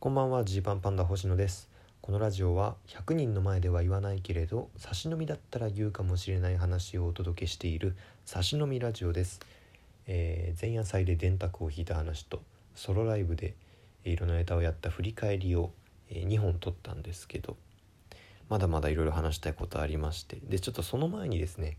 こんばんはジーパンパンダ星野です。このラジオは100人の前では言わないけれど差し飲みだったら言うかもしれない話をお届けしている差し飲みラジオです、えー前夜祭で電卓を弾いた話とソロライブでいろんなネタをやった振り返りを、え2本撮ったんですけどまだまだいろいろ話したいことありましてでちょっとその前にですね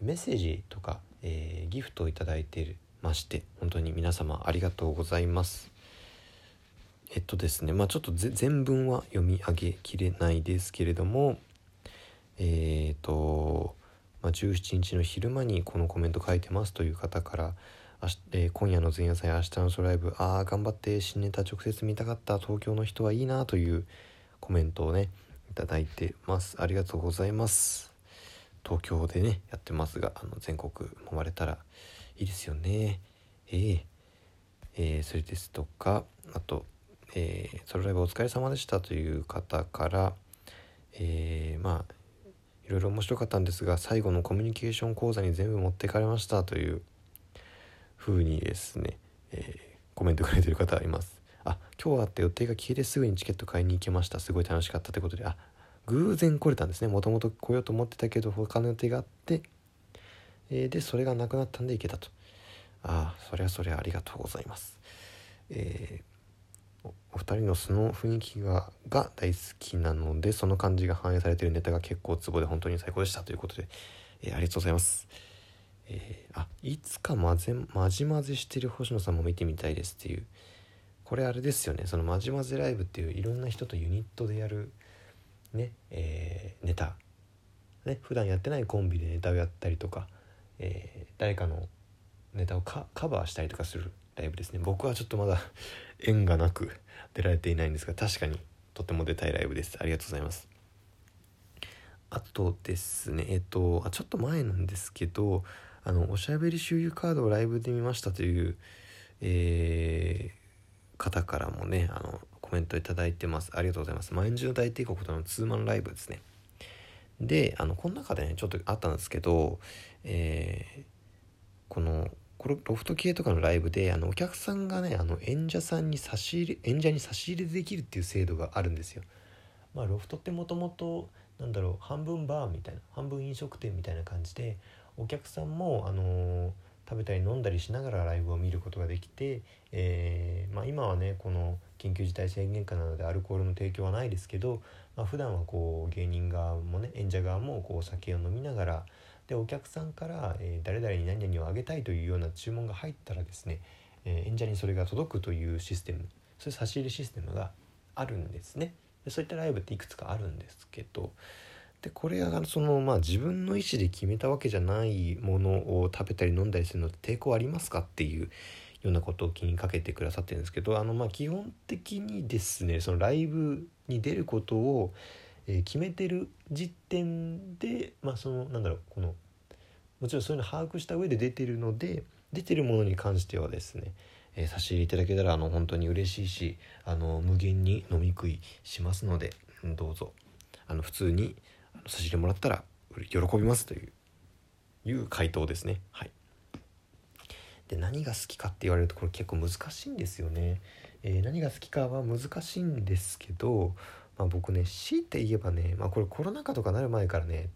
メッセージとか、えーギフトをいただいてまして本当に皆様ありがとうございます。えっとですねまあちょっと全文は読み上げきれないですけれどもえっ、と、まあ、17日の昼間にこのコメント書いてますという方から明日、えー今夜の前夜祭明日のソライブああ頑張って新ネタ直接見たかった東京の人はいいなというコメントをねいいてます。ありがとうございます。東京でねやってますがあの全国回れたらいいですよね。えええーそれですとかあと、えーソロライブお疲れ様でした」という方から、えーまあいろいろ面白かったんですが最後のコミュニケーション講座に全部持ってかれましたという風にですね、えーコメントくれてる方います。あ今日あって予定が消えてすぐにチケット買いに行けました。すごい楽しかったということで。あ偶然来れたんですね。もともと来ようと思ってたけど他の予定があって、えーでそれがなくなったんで行けたと。ああそりゃそりゃありがとうございます。えー人の素の雰囲気がが大好きなのでその感じが反映されているネタが結構ツボで本当に最高でした。ということで、えーありがとうございます。えーあいつか混ぜまじまぜしてる星野さんも見てみたいですっていう。これあれですよね。そのまじまぜライブっていういろんな人とユニットでやるねえーネタ。ね普段やってないコンビでネタをやったりとか、えー誰かのネタをカカバーしたりとかするライブですね。僕はちょっとまだ縁がなく出られていないんですが確かにとても出たいライブです。ありがとうございます。あとですねえっとあちょっと前なんですけどあのおしゃべり周遊カードをライブで見ましたという、えー方からもねあのコメントいただいてます。ありがとうございます。万獣大帝国とのツーマンライブですね。であのこの中でねちょっとあったんですけど、えーこのこれロフト系とかのライブであのお客さんがねあの演者さんに差し入れ演者に差し入れできるっていう制度があるんですよ。まあロフトってもともとなんだろう半分バーみたいな半分飲食店みたいな感じでお客さんもあのー食べたり飲んだりしながらライブを見ることができて、えーまあ、今はねこの緊急事態宣言下なのでアルコールの提供はないですけど、まあ普段はこう芸人側もね演者側もこうお酒を飲みながらでお客さんから、え誰々に何々をあげたいというような注文が入ったらですね、え演者にそれが届くというシステムそういう差し入れシステムがあるんですね。でそういったライブっていくつかあるんですけどでこれがそのまあ自分の意思で決めたわけじゃないものを食べたり飲んだりするのって抵抗ありますかっていうようなことを気にかけてくださってるんですけどあのまあ基本的にですねそのライブに出ることを、えー決めてる時点でまあそのなんだろうこのもちろんそういうの把握した上で出てるので出てるものに関してはですね、えー差し入れいただけたらあの本当に嬉しいしあの無限に飲み食いしますのでどうぞあの普通に差し入れもらったら喜びますといういう回答ですね。はい。で何が好きかって言われるとこれ結構難しいんですよね、えー何が好きかは難しいんですけど、まあ、僕ね強いて言えばね、まあ、これコロナ禍とかなる前からね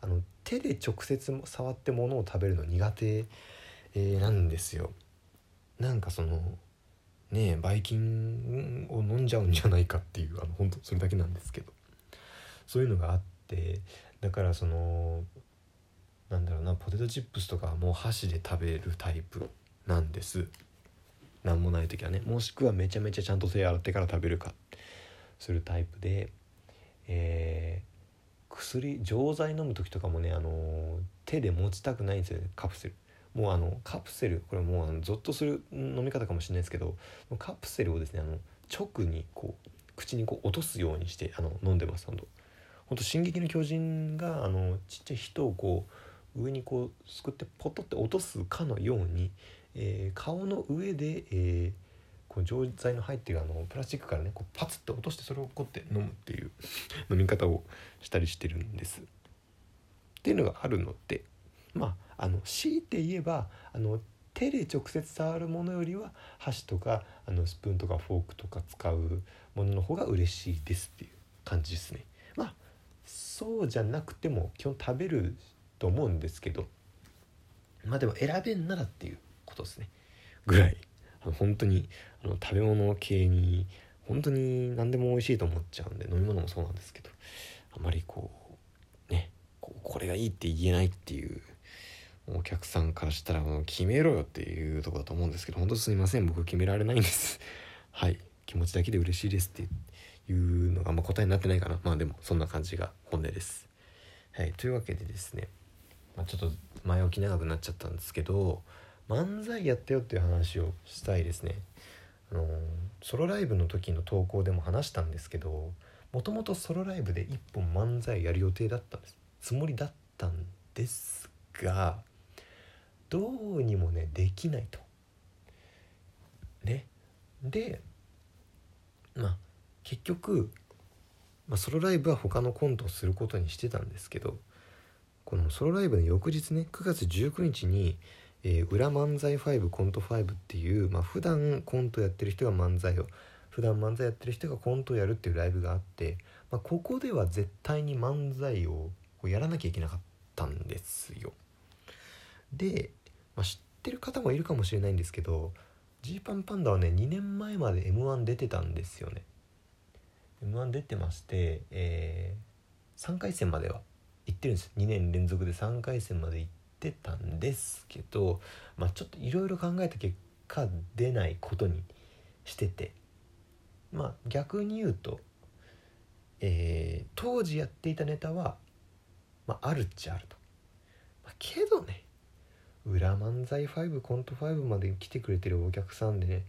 あの手で直接触って物を食べるの苦手、えーなんですよ。なんかそのねえばい菌を飲んじゃうんじゃないかっていうあの本当それだけなんですけど。そういうのがあってだからそのなんだろうなポテトチップスとかはもう箸で食べるタイプなんです。なんもない時はねもしくはめちゃめちゃちゃんと手洗ってから食べるか。するタイプでえー薬錠剤飲む時とかもねあの手で持ちたくないんですよね。カプセル。もうあのカプセルこれもうあのゾッとする飲み方かもしれないですけどカプセルをですねあの直にこう口にこう落とすようにしてあの飲んでます本当。本当進撃の巨人があのちっちゃい人をこう上にこうすくってポトって落とすかのように、えー顔の上で、えーこう錠剤の入ってるあのプラスチックからねこうパツッと落としてそれをこって飲むっていう 飲み方をしたりしてるんです。っていうのがあるのでまああの強いて言えばあの手で直接触るものよりは箸とかあのスプーンとかフォークとか使うものの方が嬉しいですっていう感じですね。まあそうじゃなくても基本食べると思うんですけどまあでも選べんならっていうことですね。ぐらい。本当にあの食べ物系に本当に何でも美味しいと思っちゃうんで飲み物もそうなんですけどあまりこうねここれがいいって言えないっていうお客さんからしたらもう決めろよっていうとこだと思うんですけど本当すいません僕決められないんです。はい気持ちだけで嬉しいですっていうのがあんま答えになってないかな。まあでもそんな感じが本音です。はいというわけでですね、まあ、ちょっと前置き長くなっちゃったんですけど漫才やったよっていう話をしたいですね。あのソロライブの時の投稿でも話したんですけどもともとソロライブで1本漫才やる予定だったんです。つもりだったんですがどうにもねできないと。ね。でまあ結局、まあ、ソロライブは他のコントをすることにしてたんですけどこのソロライブの翌日ね9月19日にえー、裏漫才5コント5っていう、まあ普段コントやってる人が漫才を普段漫才やってる人がコントをやるっていうライブがあって、まあ、ここでは絶対に漫才をやらなきゃいけなかったんですよ。で、まあ、知ってる方もいるかもしれないんですけどジーパンパンダはね2年前まで m 1出てたんですよね。m 1出てまして、えー、3回戦までは行ってるんです2年連続で3回戦まで行ってたんですけど、まあ、ちょっといろいろ考えた結果出ないことにしててまあ逆に言うと、えー、当時やっていたネタは、まあ、あるっちゃあると。まあ、けどね裏漫才5コント5まで来てくれてるお客さんでね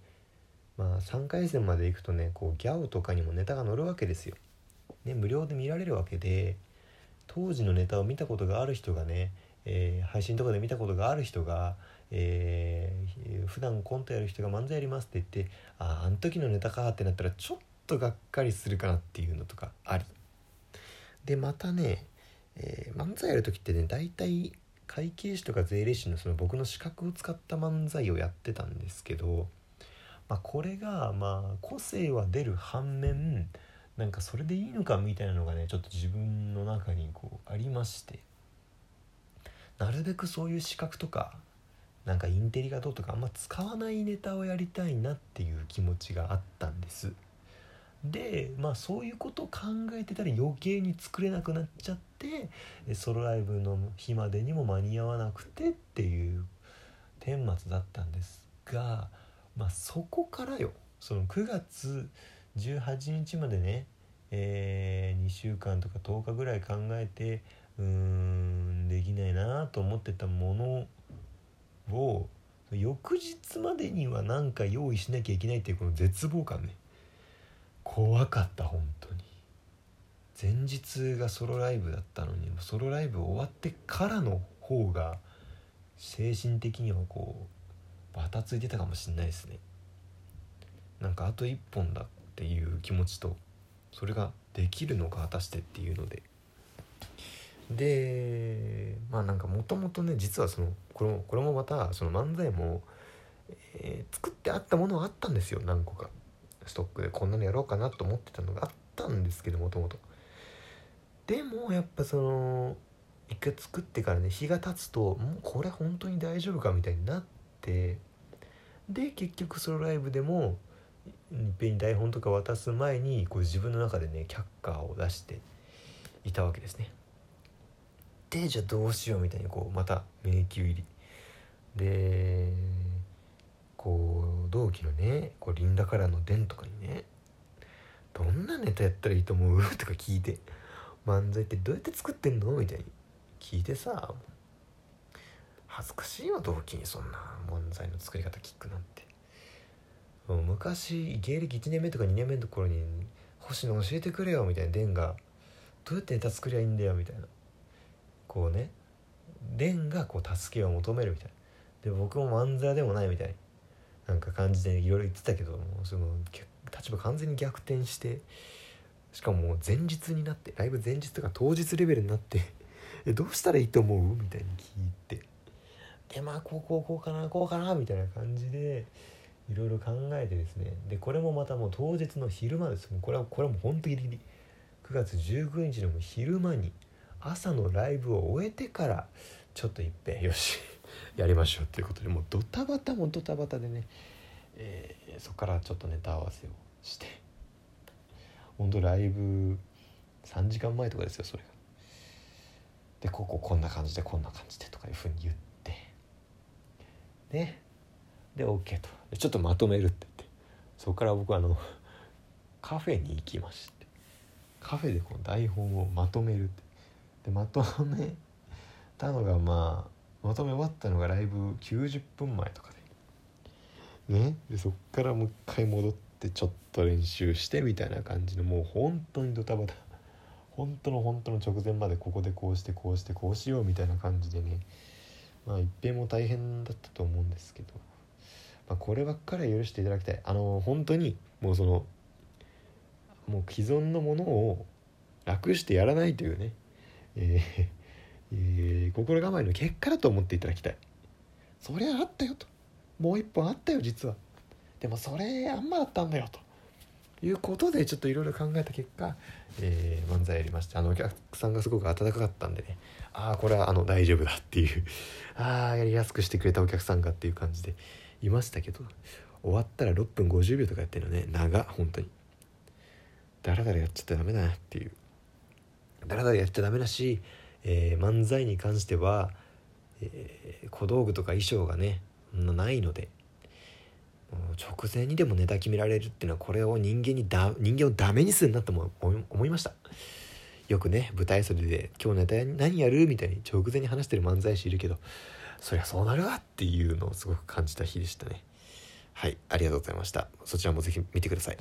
まあ3回戦まで行くとねこうギャオとかにもネタが載るわけですよ。ね、無料で見られるわけで当時のネタを見たことがある人がねえー、配信とかで見たことがある人が、えー、普段コントやる人が漫才やりますって言ってあああの時のネタかってなったらちょっとがっかりするかなっていうのとかありでまたね、えー、漫才やる時ってね大体会計士とか税理士のその僕の資格を使った漫才をやってたんですけど、まあ、これがまあ個性は出る反面なんかそれでいいのかみたいなのがねちょっと自分の中にこうありまして。なるべくそういう資格とかなんかインテリがどうとかあんま使わないネタをやりたいなっていう気持ちがあったんです。でまあそういうことを考えてたら余計に作れなくなっちゃってソロライブの日までにも間に合わなくてっていう顛末だったんですがまあそこからよその9月18日までね、えー、2週間とか10日ぐらい考えてうーんできないなと思ってたものを翌日までには何か用意しなきゃいけないっていうこの絶望感ね。怖かった本当に。前日がソロライブだったのにソロライブ終わってからの方が精神的にはこうバタついてたかもしんないですね。なんかあと1本だっていう気持ちとそれができるのか果たしてっていうので。でまあなんかもともとね実はそのこれもこれもまたその漫才も、えー、作ってあったものはあったんですよ何個か。ストックでこんなのやろうかなと思ってたのがあったんですけどもともとでもやっぱその一回作ってからね日が経つともうこれ本当に大丈夫かみたいになってで結局ソロライブでもいっぺんに台本とか渡す前にこう自分の中でね却下を出していたわけですね。でじゃあどうしようみたいにこうまた迷宮入りでこう同期のねこうリンダカラーのデンとかにね「どんなネタやったらいいと思う? 」とか聞いて「漫才ってどうやって作ってんの?」みたいに聞いてさ恥ずかしいわ同期にそんな漫才の作り方聞くなんてもう昔芸歴1年目とか2年目のところに「星野教えてくれよ」みたいなデンが「どうやってネタ作りゃいいんだよ」みたいなこうね蓮がこう助けを求めるみたいな。で僕も漫才でもないみたいなんか感じでいろいろ言ってたけどもその立場完全に逆転してしかも前日になってライブ前日とか当日レベルになって えどうしたらいいと思う？みたいに聞いて。でまあこうこうこうかなこうかなみたいな感じでいろいろ考えてですね。でこれもまたもう当日の昼間です。もうこれはこれはもうほんとギリギリ。9月19日の昼間に朝のライブを終えてからちょっといっぺんよし やりましょうっていうことでもうドタバタもドタバタでね、えー、そこからちょっとネタ合わせをしてほんとライブ3時間前とかですよそれが。でこここんな感じでこんな感じでとかいうふうに言ってね。で OK と。ちょっとまとめるって言って。そこから僕はあのカフェに行きましてカフェでこの台本をまとめるって。でまとめたのがまあまとめ終わったのがライブ90分前とかで。ね。でそっからもう一回戻ってちょっと練習してみたいな感じのもう本当にドタバタ。本当の本当の直前までここでこうしてこうしてこうしようみたいな感じでね。まあ一遍も大変だったと思うんですけど、まあ、こればっかりは許していただきたい。あの本当にもうそのもう既存のものを楽してやらないというね、えーえー、心構えの結果だと思っていただきたい。そりゃあったよと。もう一本あったよ実は。でもそれあんまだったんだよと。いうことでちょっといろいろ考えた結果、えー、漫才やりましてあのお客さんがすごく温かかったんでね。ああこれはあの大丈夫だっていう。ああやりやすくしてくれたお客さんがっていう感じでいましたけど終わったら6分50秒とかやってるのね。長本当に。だらだらやっちゃってダメだなっていう。だらだらやっちゃダメだし、えー、漫才に関しては、えー、小道具とか衣装がねないので直前にでもネタ決められるっていうのはこれを人間にだ人間をダメにするなとも思いました。よくね舞台袖で「今日ネタ何やる?」みたいに直前に話してる漫才師いるけどそりゃそうなるわっていうのをすごく感じた日でしたね。はいありがとうございました。そちらも是非見てください。